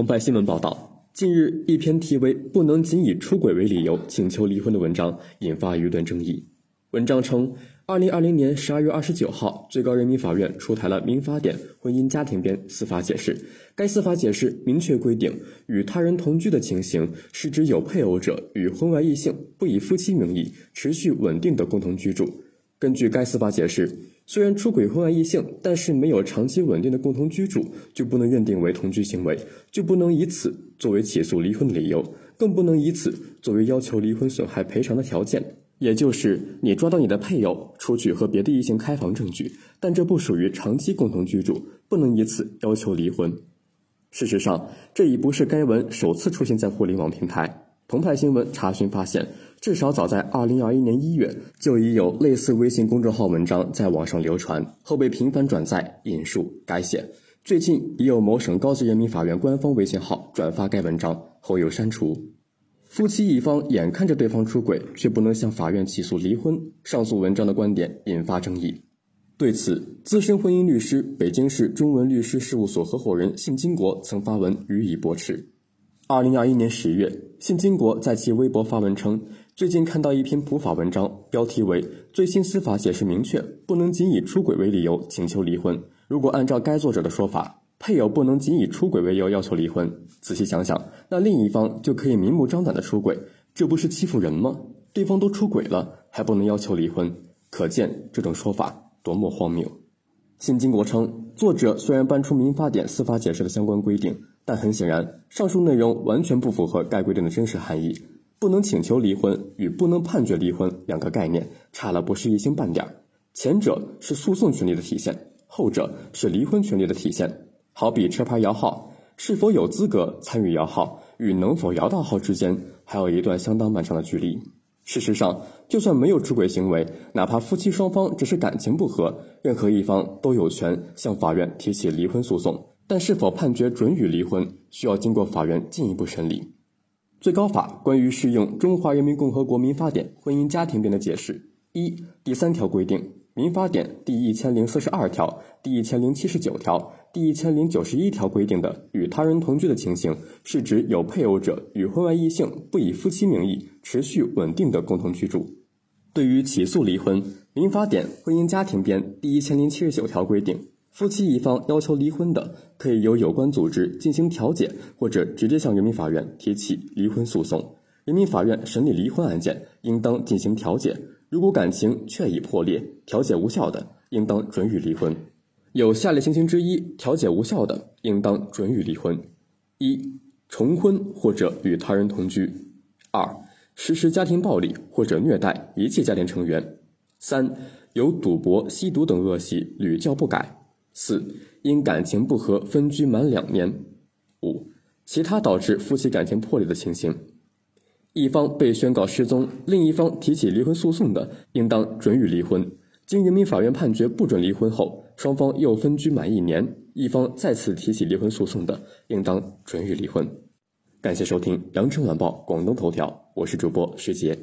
澎湃新闻报道，近日一篇题为“不能仅以出轨为理由请求离婚”的文章引发舆论争议。文章称，二零二零年十二月二十九号，最高人民法院出台了《民法典婚姻家庭编》司法解释。该司法解释明确规定，与他人同居的情形，是指有配偶者与婚外异性不以夫妻名义持续稳定的共同居住。根据该司法解释。虽然出轨婚外异性，但是没有长期稳定的共同居住，就不能认定为同居行为，就不能以此作为起诉离婚的理由，更不能以此作为要求离婚损害赔偿的条件。也就是你抓到你的配偶出去和别的异性开房证据，但这不属于长期共同居住，不能以此要求离婚。事实上，这已不是该文首次出现在互联网平台。澎湃新闻查询发现。至少早在二零二一年一月，就已有类似微信公众号文章在网上流传，后被频繁转载、引述、改写。最近，已有某省高级人民法院官方微信号转发该文章，后又删除。夫妻一方眼看着对方出轨，却不能向法院起诉离婚，上述文章的观点引发争议。对此，资深婚姻律师、北京市中文律师事务所合伙人信金国曾发文予以驳斥。二零二一年十月，信金国在其微博发文称。最近看到一篇普法文章，标题为“最新司法解释明确，不能仅以出轨为理由请求离婚”。如果按照该作者的说法，配偶不能仅以出轨为由要求离婚，仔细想想，那另一方就可以明目张胆的出轨，这不是欺负人吗？对方都出轨了，还不能要求离婚，可见这种说法多么荒谬。新金国称，作者虽然搬出民法典司法解释的相关规定，但很显然，上述内容完全不符合该规定的真实含义。不能请求离婚与不能判决离婚两个概念差了不是一星半点儿，前者是诉讼权利的体现，后者是离婚权利的体现。好比车牌摇号，是否有资格参与摇号与能否摇到号之间还有一段相当漫长的距离。事实上，就算没有出轨行为，哪怕夫妻双方只是感情不和，任何一方都有权向法院提起离婚诉讼，但是否判决准予离婚，需要经过法院进一步审理。最高法关于适用《中华人民共和国民法典婚姻家庭编》的解释：一、第三条规定，《民法典》第一千零四十二条、第一千零七十九条、第一千零九十一条规定的与他人同居的情形，是指有配偶者与婚外异性不以夫妻名义持续稳定的共同居住。对于起诉离婚，《民法典婚姻家庭编》第一千零七十九条规定。夫妻一方要求离婚的，可以由有关组织进行调解，或者直接向人民法院提起离婚诉讼。人民法院审理离婚案件，应当进行调解。如果感情确已破裂，调解无效的，应当准予离婚。有下列情形之一，调解无效的，应当准予离婚：一、重婚或者与他人同居；二、实施家庭暴力或者虐待遗弃家庭成员；三、有赌博、吸毒等恶习屡教不改。四、因感情不和分居满两年；五、其他导致夫妻感情破裂的情形，一方被宣告失踪，另一方提起离婚诉讼的，应当准予离婚。经人民法院判决不准离婚后，双方又分居满一年，一方再次提起离婚诉讼的，应当准予离婚。感谢收听《羊城晚报广东头条》，我是主播石杰。